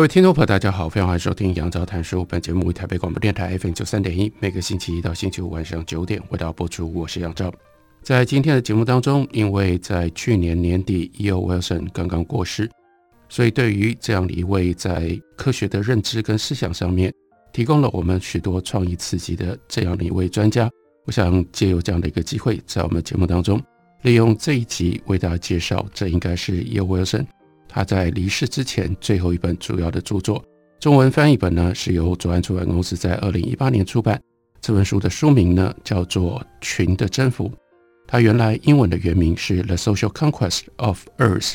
各位听众朋友，大家好，非常欢迎收听杨照谈书。本节目为台北广播电台 FM 九三点一，每个星期一到星期五晚上九点为大家播出。我是杨照。在今天的节目当中，因为在去年年底，E.O. Wilson 刚刚过世，所以对于这样的一位在科学的认知跟思想上面，提供了我们许多创意刺激的这样的一位专家，我想借由这样的一个机会，在我们节目当中，利用这一集为大家介绍，这应该是 E.O. Wilson。他在离世之前最后一本主要的著作，中文翻译本呢是由左岸出版公司在二零一八年出版。这本书的书名呢叫做《群的征服》，它原来英文的原名是《The Social Conquest of Earth》。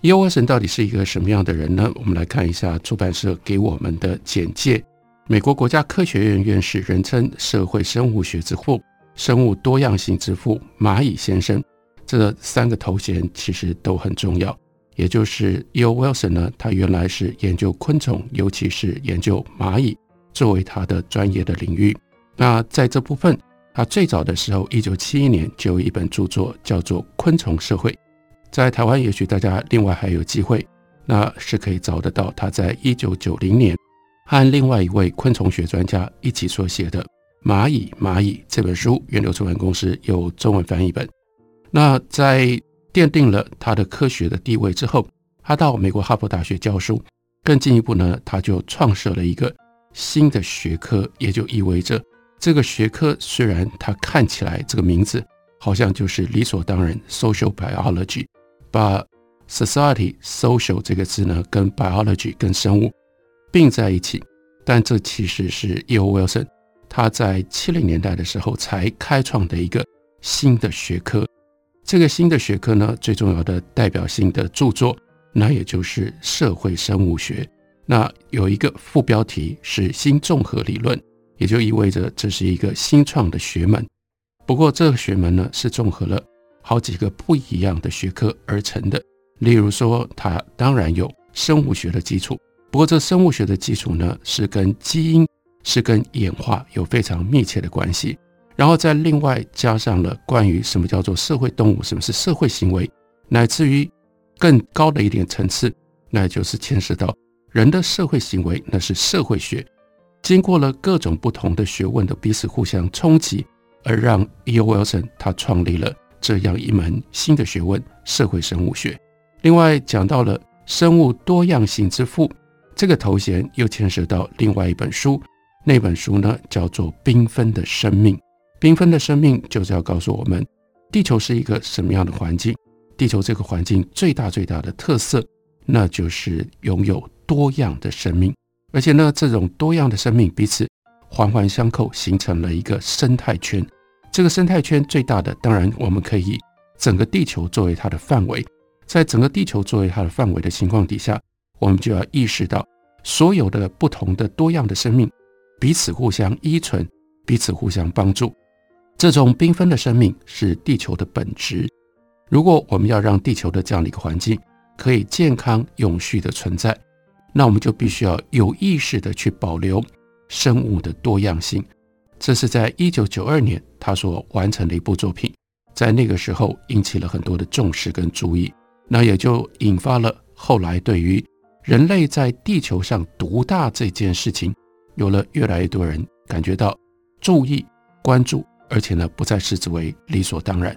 E.O. Wilson 到底是一个什么样的人呢？我们来看一下出版社给我们的简介：美国国家科学院院士，人称社会生物学之父、生物多样性之父——蚂蚁先生。这三个头衔其实都很重要。也就是 E.O. Wilson 呢，他原来是研究昆虫，尤其是研究蚂蚁作为他的专业的领域。那在这部分，他最早的时候，一九七一年就有一本著作叫做《昆虫社会》。在台湾，也许大家另外还有机会，那是可以找得到他在一九九零年和另外一位昆虫学专家一起所写的《蚂蚁蚂蚁》这本书，远流出版公司有中文翻译本。那在奠定了他的科学的地位之后，他到美国哈佛大学教书。更进一步呢，他就创设了一个新的学科，也就意味着这个学科虽然它看起来这个名字好像就是理所当然，social biology，把 society social 这个字呢跟 biology 跟生物并在一起，但这其实是 E.O. Wilson 他在七零年代的时候才开创的一个新的学科。这个新的学科呢，最重要的代表性的著作，那也就是社会生物学。那有一个副标题是新综合理论，也就意味着这是一个新创的学门。不过这个学门呢，是综合了好几个不一样的学科而成的。例如说，它当然有生物学的基础，不过这生物学的基础呢，是跟基因、是跟演化有非常密切的关系。然后再另外加上了关于什么叫做社会动物，什么是社会行为，乃至于更高的一点层次，那就是牵涉到人的社会行为，那是社会学。经过了各种不同的学问的彼此互相冲击，而让 E.O. Wilson 他创立了这样一门新的学问——社会生物学。另外讲到了生物多样性之父这个头衔，又牵涉到另外一本书，那本书呢叫做《缤纷的生命》。缤纷的生命就是要告诉我们，地球是一个什么样的环境？地球这个环境最大最大的特色，那就是拥有多样的生命，而且呢，这种多样的生命彼此环环相扣，形成了一个生态圈。这个生态圈最大的，当然我们可以整个地球作为它的范围，在整个地球作为它的范围的情况底下，我们就要意识到，所有的不同的多样的生命彼此互相依存，彼此互相帮助。这种缤纷的生命是地球的本质。如果我们要让地球的这样的一个环境可以健康永续的存在，那我们就必须要有意识的去保留生物的多样性。这是在一九九二年他所完成的一部作品，在那个时候引起了很多的重视跟注意，那也就引发了后来对于人类在地球上独大这件事情，有了越来越多人感觉到注意关注。而且呢，不再视之为理所当然。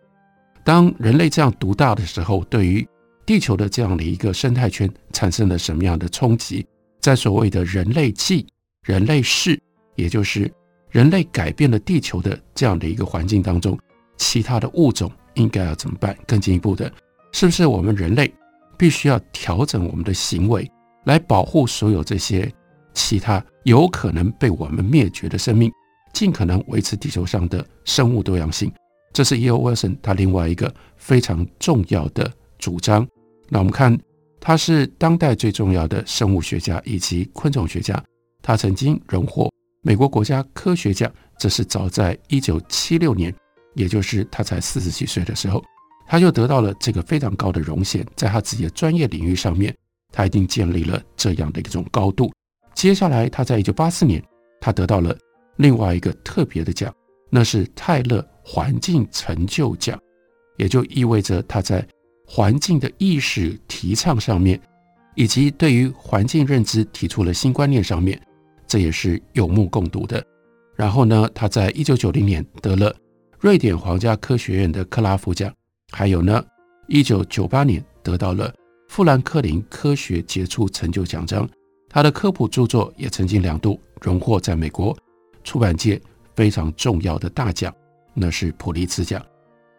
当人类这样独大的时候，对于地球的这样的一个生态圈产生了什么样的冲击？在所谓的人类纪、人类世，也就是人类改变了地球的这样的一个环境当中，其他的物种应该要怎么办？更进一步的，是不是我们人类必须要调整我们的行为，来保护所有这些其他有可能被我们灭绝的生命？尽可能维持地球上的生物多样性，这是 E.O. Wilson 他另外一个非常重要的主张。那我们看，他是当代最重要的生物学家以及昆虫学家。他曾经荣获美国国家科学奖，这是早在一九七六年，也就是他才四十几岁的时候，他就得到了这个非常高的荣衔。在他自己的专业领域上面，他已经建立了这样的一种高度。接下来，他在一九八四年，他得到了另外一个特别的奖，那是泰勒环境成就奖，也就意味着他在环境的意识提倡上面，以及对于环境认知提出了新观念上面，这也是有目共睹的。然后呢，他在一九九零年得了瑞典皇家科学院的克拉夫奖，还有呢，一九九八年得到了富兰克林科学杰出成就奖章。他的科普著作也曾经两度荣获在美国出版界非常重要的大奖，那是普利兹奖。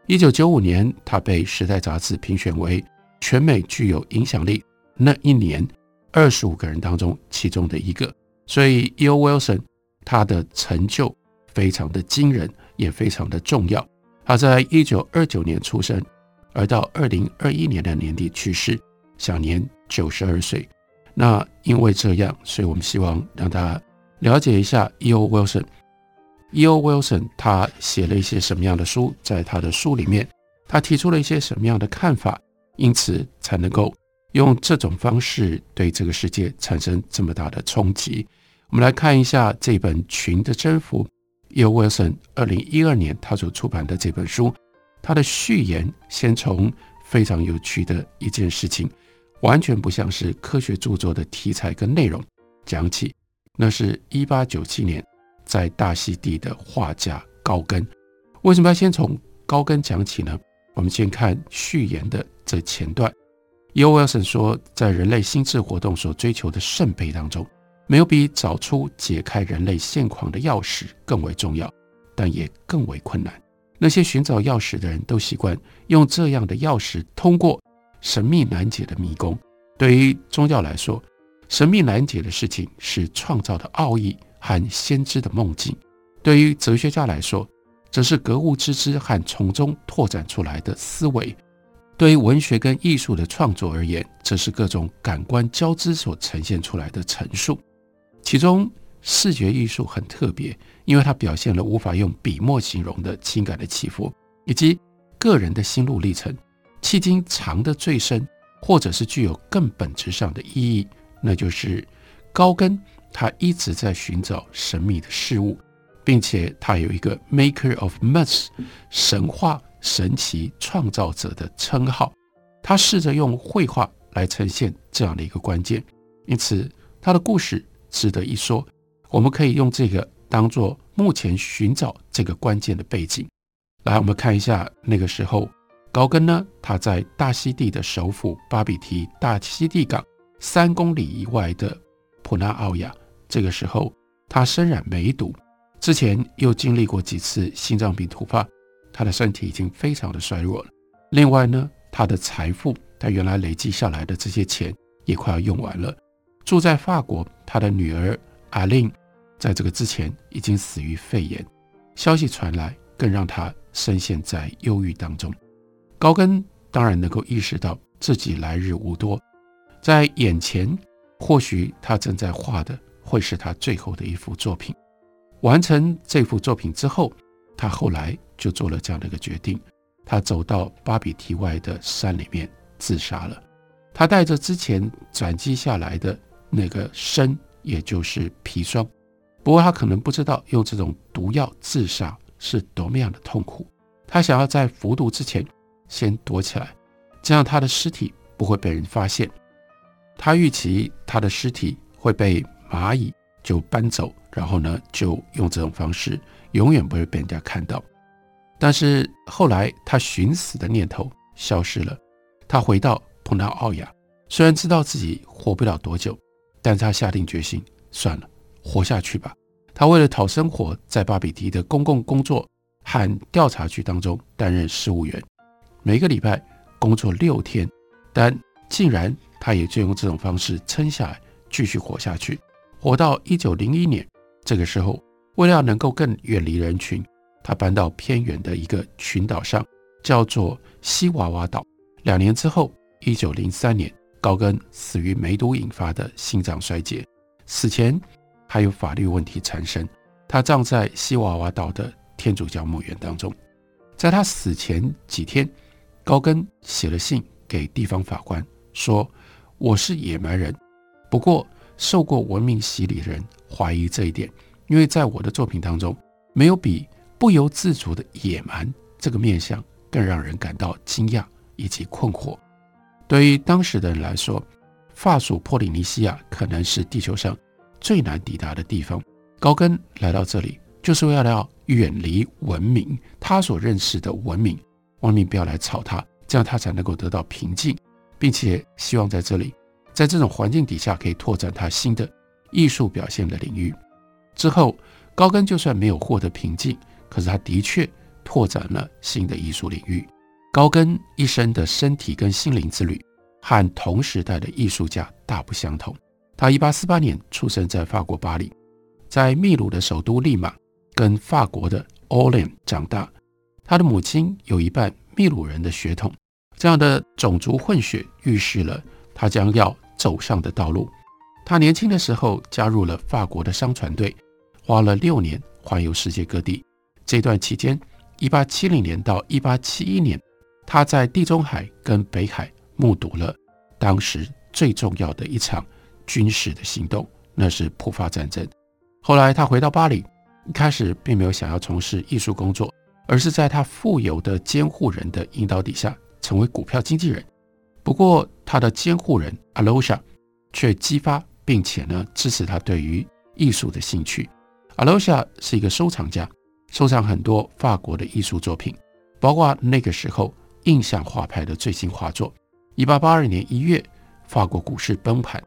一九九五年，他被《时代》杂志评选为全美具有影响力那一年二十五个人当中其中的一个。所以，E.O. Wilson 他的成就非常的惊人，也非常的重要。他在一九二九年出生，而到二零二一年的年底去世，享年九十二岁。那因为这样，所以我们希望让大家了解一下 E.O. Wilson。E.O. Wilson 他写了一些什么样的书？在他的书里面，他提出了一些什么样的看法？因此才能够用这种方式对这个世界产生这么大的冲击。我们来看一下这本《群的征服》，E.O. Wilson 二零一二年他所出版的这本书。他的序言先从非常有趣的一件事情，完全不像是科学著作的题材跟内容讲起。那是一八九七年。在大溪地的画家高更，为什么要先从高更讲起呢？我们先看序言的这前段。E.O. Wilson 说，在人类心智活动所追求的圣杯当中，没有比找出解开人类现况的钥匙更为重要，但也更为困难。那些寻找钥匙的人都习惯用这样的钥匙通过神秘难解的迷宫。对于宗教来说，神秘难解的事情是创造的奥义。和先知的梦境，对于哲学家来说，则是格物致知和从中拓展出来的思维；对于文学跟艺术的创作而言，则是各种感官交织所呈现出来的陈述。其中，视觉艺术很特别，因为它表现了无法用笔墨形容的情感的起伏，以及个人的心路历程，迄今藏得最深，或者是具有更本质上的意义，那就是高更。他一直在寻找神秘的事物，并且他有一个 “Maker of Myths” 神话神奇创造者的称号。他试着用绘画来呈现这样的一个关键，因此他的故事值得一说。我们可以用这个当做目前寻找这个关键的背景。来，我们看一下那个时候，高更呢，他在大溪地的首府巴比提大溪地港三公里以外的普纳奥亚。这个时候，他身染梅毒，之前又经历过几次心脏病突发，他的身体已经非常的衰弱了。另外呢，他的财富，他原来累积下来的这些钱也快要用完了。住在法国，他的女儿阿令，在这个之前已经死于肺炎。消息传来，更让他深陷在忧郁当中。高更当然能够意识到自己来日无多，在眼前，或许他正在画的。会是他最后的一幅作品。完成这幅作品之后，他后来就做了这样的一个决定：他走到巴比提外的山里面自杀了。他带着之前转机下来的那个砷，也就是砒霜。不过他可能不知道用这种毒药自杀是多么样的痛苦。他想要在服毒之前先躲起来，这样他的尸体不会被人发现。他预期他的尸体会被。蚂蚁就搬走，然后呢，就用这种方式，永远不会被人家看到。但是后来，他寻死的念头消失了。他回到普纳奥亚，虽然知道自己活不了多久，但他下定决心，算了，活下去吧。他为了讨生活，在巴比迪的公共工作和调查局当中担任事务员，每个礼拜工作六天，但竟然他也就用这种方式撑下来，继续活下去。活到一九零一年，这个时候，为了能够更远离人群，他搬到偏远的一个群岛上，叫做西娃娃岛，两年之后，一九零三年，高更死于梅毒引发的心脏衰竭，死前还有法律问题缠身，他葬在西娃娃岛的天主教墓园当中。在他死前几天，高更写了信给地方法官，说：“我是野蛮人，不过受过文明洗礼的人怀疑这一点，因为在我的作品当中，没有比不由自主的野蛮这个面相更让人感到惊讶以及困惑。对于当时的人来说，法属波利尼西亚可能是地球上最难抵达的地方。高更来到这里，就是为了要远离文明，他所认识的文明。”外面不要来吵他，这样他才能够得到平静，并且希望在这里，在这种环境底下可以拓展他新的艺术表现的领域。之后，高更就算没有获得平静，可是他的确拓展了新的艺术领域。高更一生的身体跟心灵之旅，和同时代的艺术家大不相同。他1848年出生在法国巴黎，在秘鲁的首都利马跟法国的奥兰长大。他的母亲有一半秘鲁人的血统，这样的种族混血预示了他将要走上的道路。他年轻的时候加入了法国的商船队，花了六年环游世界各地。这段期间，一八七零年到一八七一年，他在地中海跟北海目睹了当时最重要的一场军事的行动，那是普法战争。后来他回到巴黎，一开始并没有想要从事艺术工作。而是在他富有的监护人的引导底下，成为股票经纪人。不过，他的监护人阿罗莎却激发并且呢支持他对于艺术的兴趣。阿罗莎是一个收藏家，收藏很多法国的艺术作品，包括那个时候印象画派的最新画作。一八八二年一月，法国股市崩盘，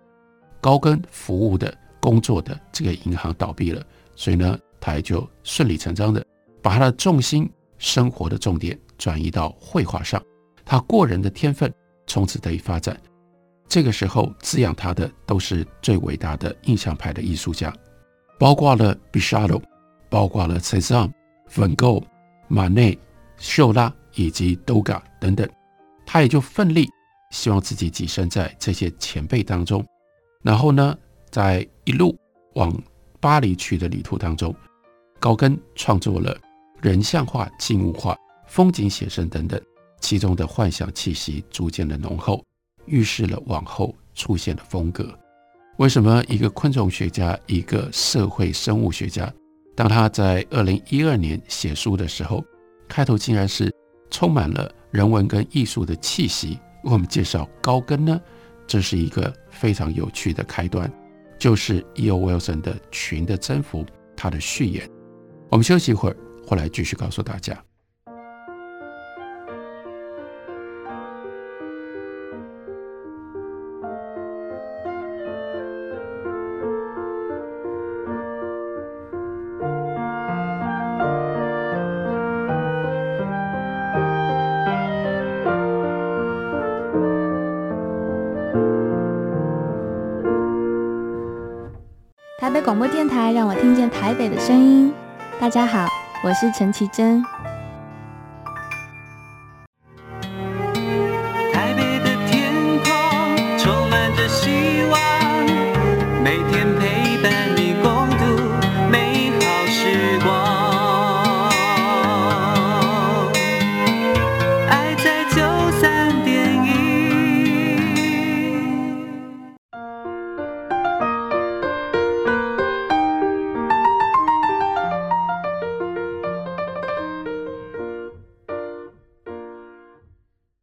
高更服务的工作的这个银行倒闭了，所以呢，他也就顺理成章的。把他的重心、生活的重点转移到绘画上，他过人的天分从此得以发展。这个时候滋养他的都是最伟大的印象派的艺术家，包括了毕沙罗，包括了塞尚、梵高、马内、秀拉以及多嘎等等。他也就奋力希望自己跻身在这些前辈当中，然后呢，在一路往巴黎去的旅途当中，高更创作了。人像画、静物画、风景写生等等，其中的幻想气息逐渐的浓厚，预示了往后出现的风格。为什么一个昆虫学家、一个社会生物学家，当他在二零一二年写书的时候，开头竟然是充满了人文跟艺术的气息，为我们介绍高更呢？这是一个非常有趣的开端，就是 E.O. Wilson 的《群的征服》，他的序言。我们休息一会儿。回来继续告诉大家。台北广播电台让我听见台北的声音。大家好。我是陈绮贞。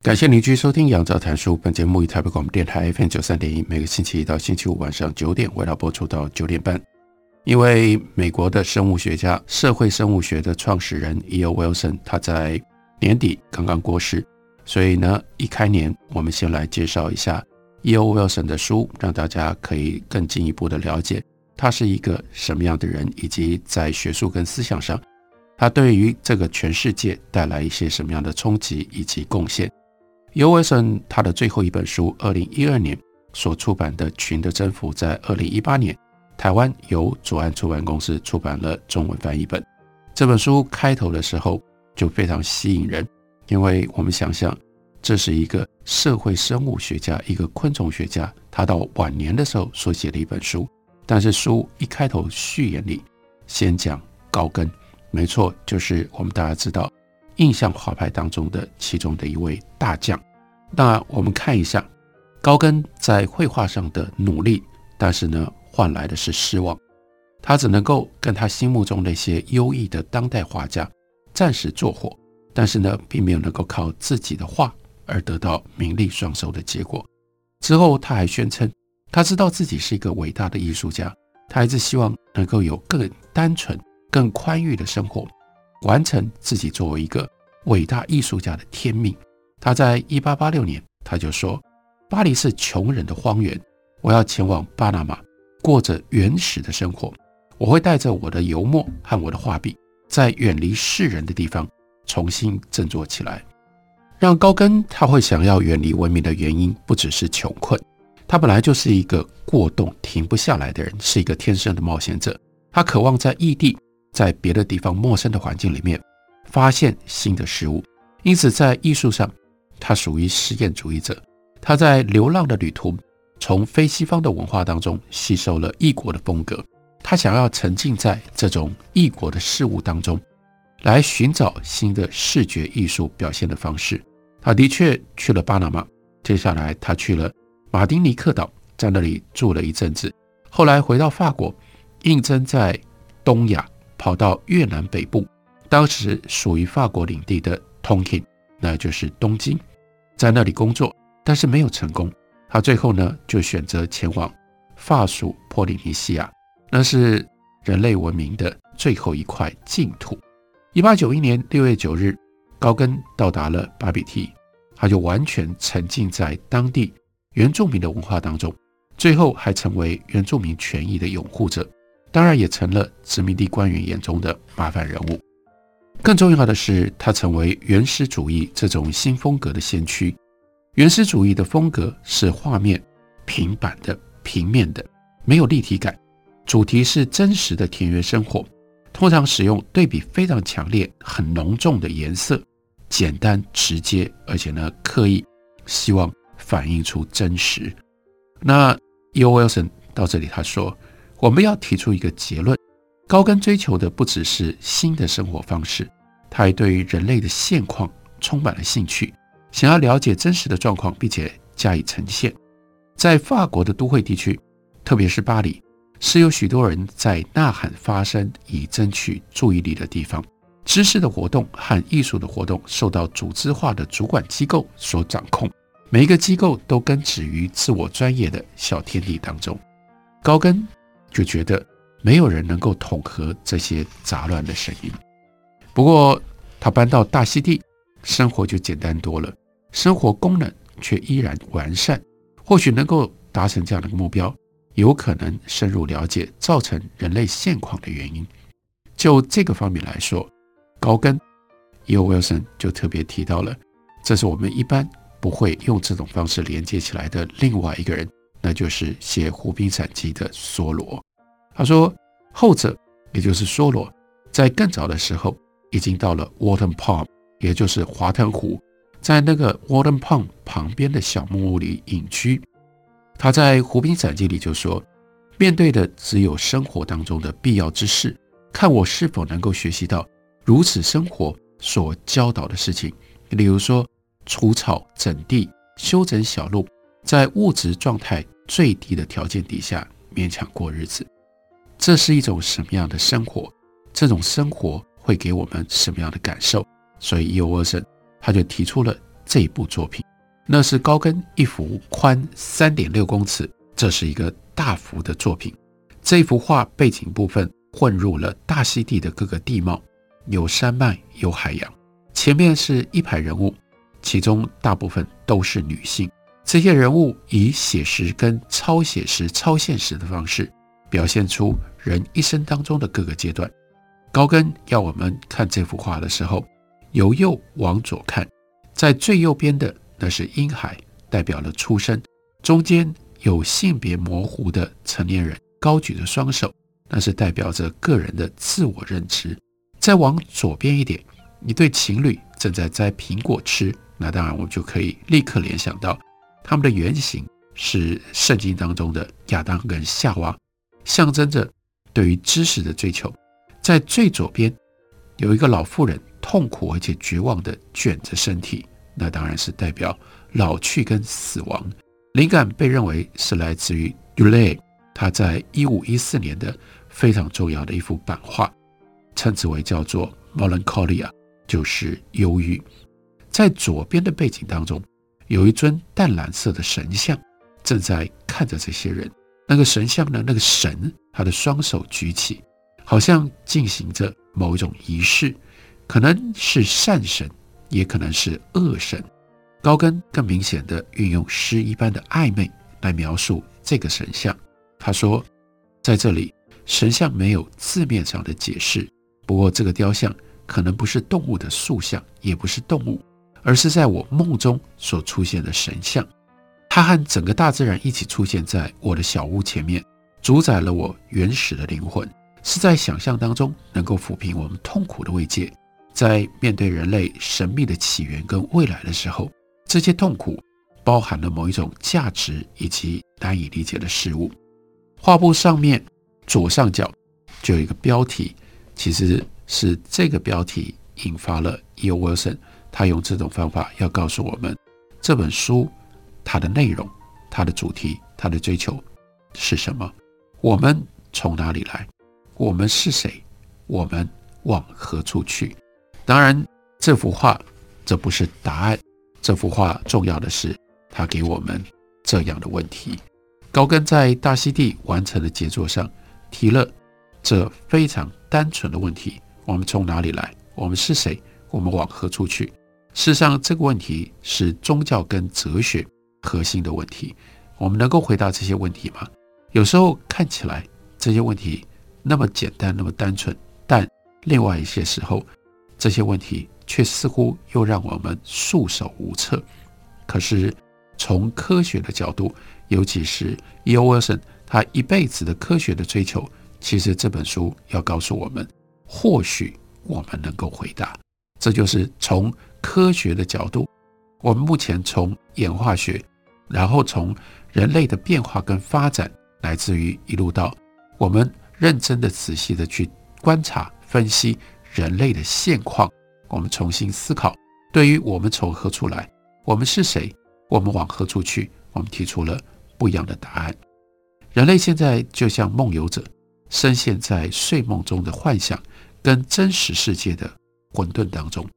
感谢您继续收听《杨照谈书》。本节目以台北广播电台 FM 九三点一，每个星期一到星期五晚上九点，为大家播出到九点半。因为美国的生物学家、社会生物学的创始人 E.O. Wilson，他在年底刚刚过世，所以呢，一开年我们先来介绍一下 E.O. Wilson 的书，让大家可以更进一步的了解他是一个什么样的人，以及在学术跟思想上，他对于这个全世界带来一些什么样的冲击以及贡献。尤维森他的最后一本书，二零一二年所出版的《群的征服》，在二零一八年台湾由左岸出版公司出版了中文翻译本。这本书开头的时候就非常吸引人，因为我们想象这是一个社会生物学家，一个昆虫学家，他到晚年的时候所写的一本书。但是书一开头序言里先讲高更，没错，就是我们大家知道印象画派当中的其中的一位大将。那我们看一下高更在绘画上的努力，但是呢，换来的是失望。他只能够跟他心目中那些优异的当代画家暂时做伙，但是呢，并没有能够靠自己的画而得到名利双收的结果。之后，他还宣称，他知道自己是一个伟大的艺术家，他还是希望能够有更单纯、更宽裕的生活，完成自己作为一个伟大艺术家的天命。他在一八八六年，他就说：“巴黎是穷人的荒原，我要前往巴拿马，过着原始的生活。我会带着我的油墨和我的画笔，在远离世人的地方重新振作起来。”让高更他会想要远离文明的原因，不只是穷困，他本来就是一个过动停不下来的人，是一个天生的冒险者。他渴望在异地，在别的地方陌生的环境里面，发现新的事物。因此，在艺术上，他属于实验主义者。他在流浪的旅途，从非西方的文化当中吸收了异国的风格。他想要沉浸在这种异国的事物当中。来寻找新的视觉艺术表现的方式。他的确去了巴拿马，接下来他去了马丁尼克岛，在那里住了一阵子。后来回到法国，应征在东亚，跑到越南北部，当时属于法国领地的 Tonkin，那就是东京，在那里工作，但是没有成功。他最后呢，就选择前往法属波利尼西亚，那是人类文明的最后一块净土。一八九一年六月九日，高更到达了巴比提，他就完全沉浸在当地原住民的文化当中，最后还成为原住民权益的拥护者，当然也成了殖民地官员眼中的麻烦人物。更重要的是，他成为原始主义这种新风格的先驱。原始主义的风格是画面平板的、平面的，没有立体感，主题是真实的田园生活。通常使用对比非常强烈、很浓重的颜色，简单直接，而且呢刻意希望反映出真实。那 E.O. Wilson 到这里他说，我们要提出一个结论：高更追求的不只是新的生活方式，他还对于人类的现况充满了兴趣，想要了解真实的状况，并且加以呈现。在法国的都会地区，特别是巴黎。是有许多人在呐喊发声，以争取注意力的地方。知识的活动和艺术的活动受到组织化的主管机构所掌控，每一个机构都根植于自我专业的小天地当中。高更就觉得没有人能够统合这些杂乱的声音。不过他搬到大溪地，生活就简单多了，生活功能却依然完善。或许能够达成这样的目标。有可能深入了解造成人类现况的原因。就这个方面来说，高更，E.O. Wilson 就特别提到了，这是我们一般不会用这种方式连接起来的另外一个人，那就是写《湖滨散记》的梭罗。他说，后者也就是梭罗，在更早的时候已经到了 Water Pond，也就是华腾湖，在那个 Water Pond 旁边的小木屋里隐居。他在《湖滨散记》里就说：“面对的只有生活当中的必要之事，看我是否能够学习到如此生活所教导的事情，例如说除草、整地、修整小路，在物质状态最低的条件底下勉强过日子。这是一种什么样的生活？这种生活会给我们什么样的感受？所以，E.O. Wilson 他就提出了这一部作品。”那是高跟一幅宽三点六公尺，这是一个大幅的作品。这幅画背景部分混入了大溪地的各个地貌，有山脉，有海洋。前面是一排人物，其中大部分都是女性。这些人物以写实跟超写实、超现实的方式，表现出人一生当中的各个阶段。高更要我们看这幅画的时候，由右往左看，在最右边的。那是婴孩，代表了出生。中间有性别模糊的成年人高举着双手，那是代表着个人的自我认知。再往左边一点，一对情侣正在摘苹果吃，那当然我们就可以立刻联想到，他们的原型是圣经当中的亚当跟夏娃，象征着对于知识的追求。在最左边有一个老妇人，痛苦而且绝望地卷着身体，那当然是代表老去跟死亡。灵感被认为是来自于 Dulé，他在一五一四年的非常重要的一幅版画，称之为叫做 Melancholia，就是忧郁。在左边的背景当中，有一尊淡蓝色的神像，正在看着这些人。那个神像呢，那个神，他的双手举起，好像进行着某种仪式，可能是善神，也可能是恶神。高更更明显地运用诗一般的暧昧来描述这个神像。他说，在这里，神像没有字面上的解释。不过，这个雕像可能不是动物的塑像，也不是动物。而是在我梦中所出现的神像，它和整个大自然一起出现在我的小屋前面，主宰了我原始的灵魂，是在想象当中能够抚平我们痛苦的慰藉。在面对人类神秘的起源跟未来的时候，这些痛苦包含了某一种价值以及难以理解的事物。画布上面左上角就有一个标题，其实是这个标题引发了 E.O. Wilson。他用这种方法要告诉我们，这本书它的内容、它的主题、它的追求是什么？我们从哪里来？我们是谁？我们往何处去？当然，这幅画这不是答案。这幅画重要的是，它给我们这样的问题。高更在大溪地完成的杰作上提了这非常单纯的问题：我们从哪里来？我们是谁？我们往何处去？事实上，这个问题是宗教跟哲学核心的问题。我们能够回答这些问题吗？有时候看起来这些问题那么简单，那么单纯，但另外一些时候，这些问题却似乎又让我们束手无策。可是从科学的角度，尤其是 E.O. Wilson 他一辈子的科学的追求，其实这本书要告诉我们，或许我们能够回答。这就是从科学的角度，我们目前从演化学，然后从人类的变化跟发展，来自于一路到我们认真的、仔细的去观察、分析人类的现况，我们重新思考，对于我们从何处来，我们是谁，我们往何处去，我们提出了不一样的答案。人类现在就像梦游者，深陷在睡梦中的幻想跟真实世界的混沌当中。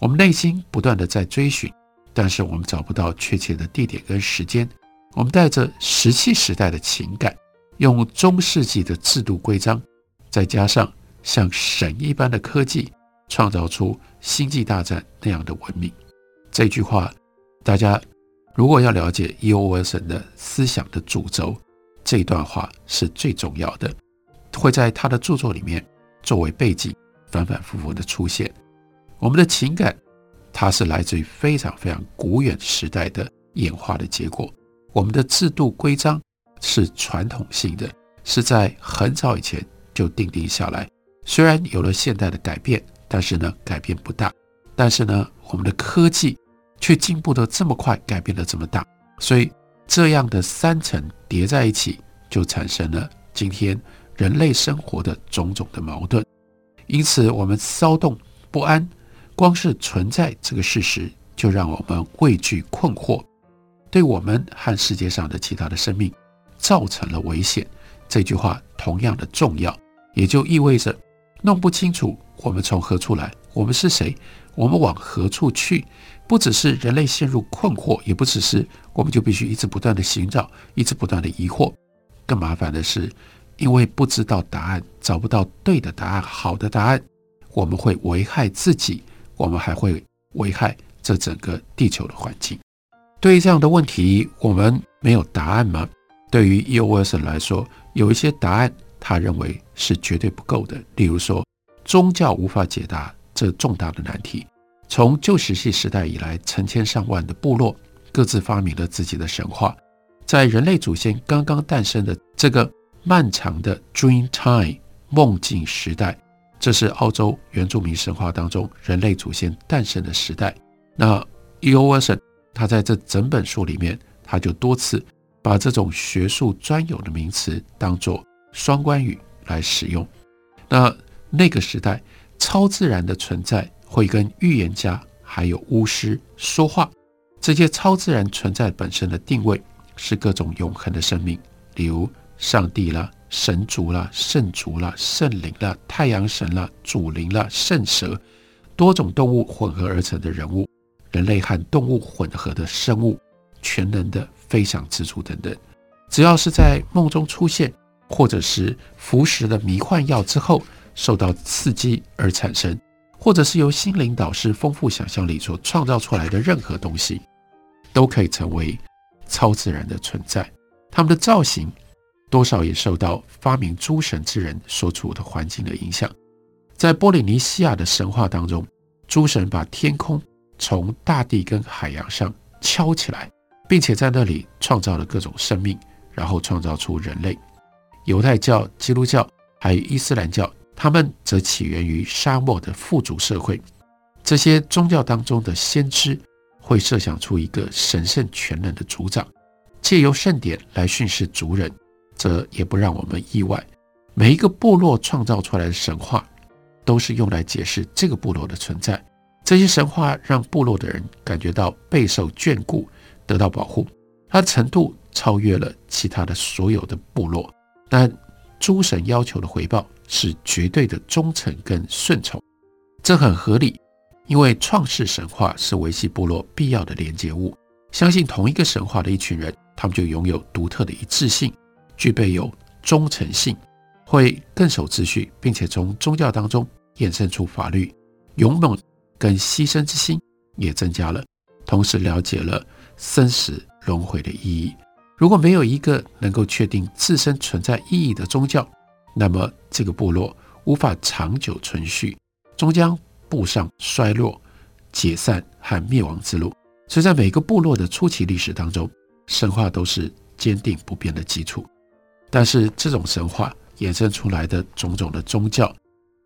我们内心不断地在追寻，但是我们找不到确切的地点跟时间。我们带着石器时代的情感，用中世纪的制度规章，再加上像神一般的科技，创造出星际大战那样的文明。这句话，大家如果要了解 E.O. Wilson 的思想的主轴，这段话是最重要的，会在他的著作里面作为背景，反反复复的出现。我们的情感，它是来自于非常非常古远时代的演化的结果。我们的制度规章是传统性的，是在很早以前就定定下来。虽然有了现代的改变，但是呢，改变不大。但是呢，我们的科技却进步得这么快，改变得这么大。所以这样的三层叠在一起，就产生了今天人类生活的种种的矛盾。因此，我们骚动不安。光是存在这个事实，就让我们畏惧困惑，对我们和世界上的其他的生命造成了危险。这句话同样的重要，也就意味着弄不清楚我们从何处来，我们是谁，我们往何处去。不只是人类陷入困惑，也不只是我们就必须一直不断的寻找，一直不断的疑惑。更麻烦的是，因为不知道答案，找不到对的答案，好的答案，我们会危害自己。我们还会危害这整个地球的环境。对于这样的问题，我们没有答案吗？对于 E.O. Wilson 来说，有一些答案他认为是绝对不够的。例如说，宗教无法解答这重大的难题。从旧石器时代以来，成千上万的部落各自发明了自己的神话。在人类祖先刚刚诞生的这个漫长的 Dream Time 梦境时代。这是澳洲原住民神话当中人类祖先诞生的时代。那 E.O. Wilson 他在这整本书里面，他就多次把这种学术专有的名词当作双关语来使用。那那个时代，超自然的存在会跟预言家还有巫师说话。这些超自然存在本身的定位是各种永恒的生命，例如上帝啦、神族啦、圣族啦、圣灵啦、太阳神啦、主灵啦、圣蛇，多种动物混合而成的人物，人类和动物混合的生物，全能的飞翔之处等等。只要是在梦中出现，或者是服食了迷幻药之后受到刺激而产生，或者是由心灵导师丰富想象力所创造出来的任何东西，都可以成为超自然的存在。他们的造型多少也受到发明诸神之人所处的环境的影响。在波利尼西亚的神话当中，诸神把天空从大地跟海洋上敲起来，并且在那里创造了各种生命，然后创造出人类。犹太教、基督教还有伊斯兰教，他们则起源于沙漠的富足社会。这些宗教当中的先知会设想出一个神圣全能的族长，借由圣典来训示族人，这也不让我们意外。每一个部落创造出来的神话，都是用来解释这个部落的存在。这些神话让部落的人感觉到备受眷顾，得到保护。它的程度超越了其他的所有的部落。但诸神要求的回报是绝对的忠诚跟顺从，这很合理，因为创世神话是维系部落必要的连接物。相信同一个神话的一群人，他们就拥有独特的一致性，具备有忠诚性，会更守秩序，并且从宗教当中衍生出法律，勇猛跟牺牲之心也增加了，同时了解了生死轮回的意义。如果没有一个能够确定自身存在意义的宗教，那么这个部落无法长久存续，终将步上衰落、解散和灭亡之路。所以在每个部落的初期历史当中，神话都是坚定不变的基础。但是这种神话衍生出来的种种的宗教，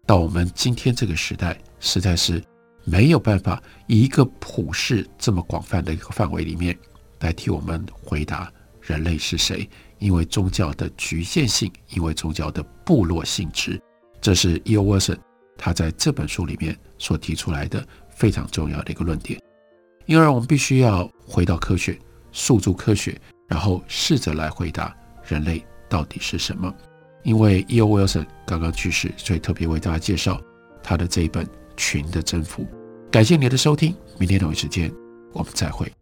到我们今天这个时代，实在是没有办法以一个普世这么广泛的一个范围里面来替我们回答。人类是谁？因为宗教的局限性，因为宗教的部落性质，这是 E.O. Wilson 他在这本书里面所提出来的非常重要的一个论点。因而，我们必须要回到科学，诉诸科学，然后试着来回答人类到底是什么。因为 E.O. Wilson 刚刚去世，所以特别为大家介绍他的这一本《群的征服》。感谢您的收听，明天同一时间我们再会。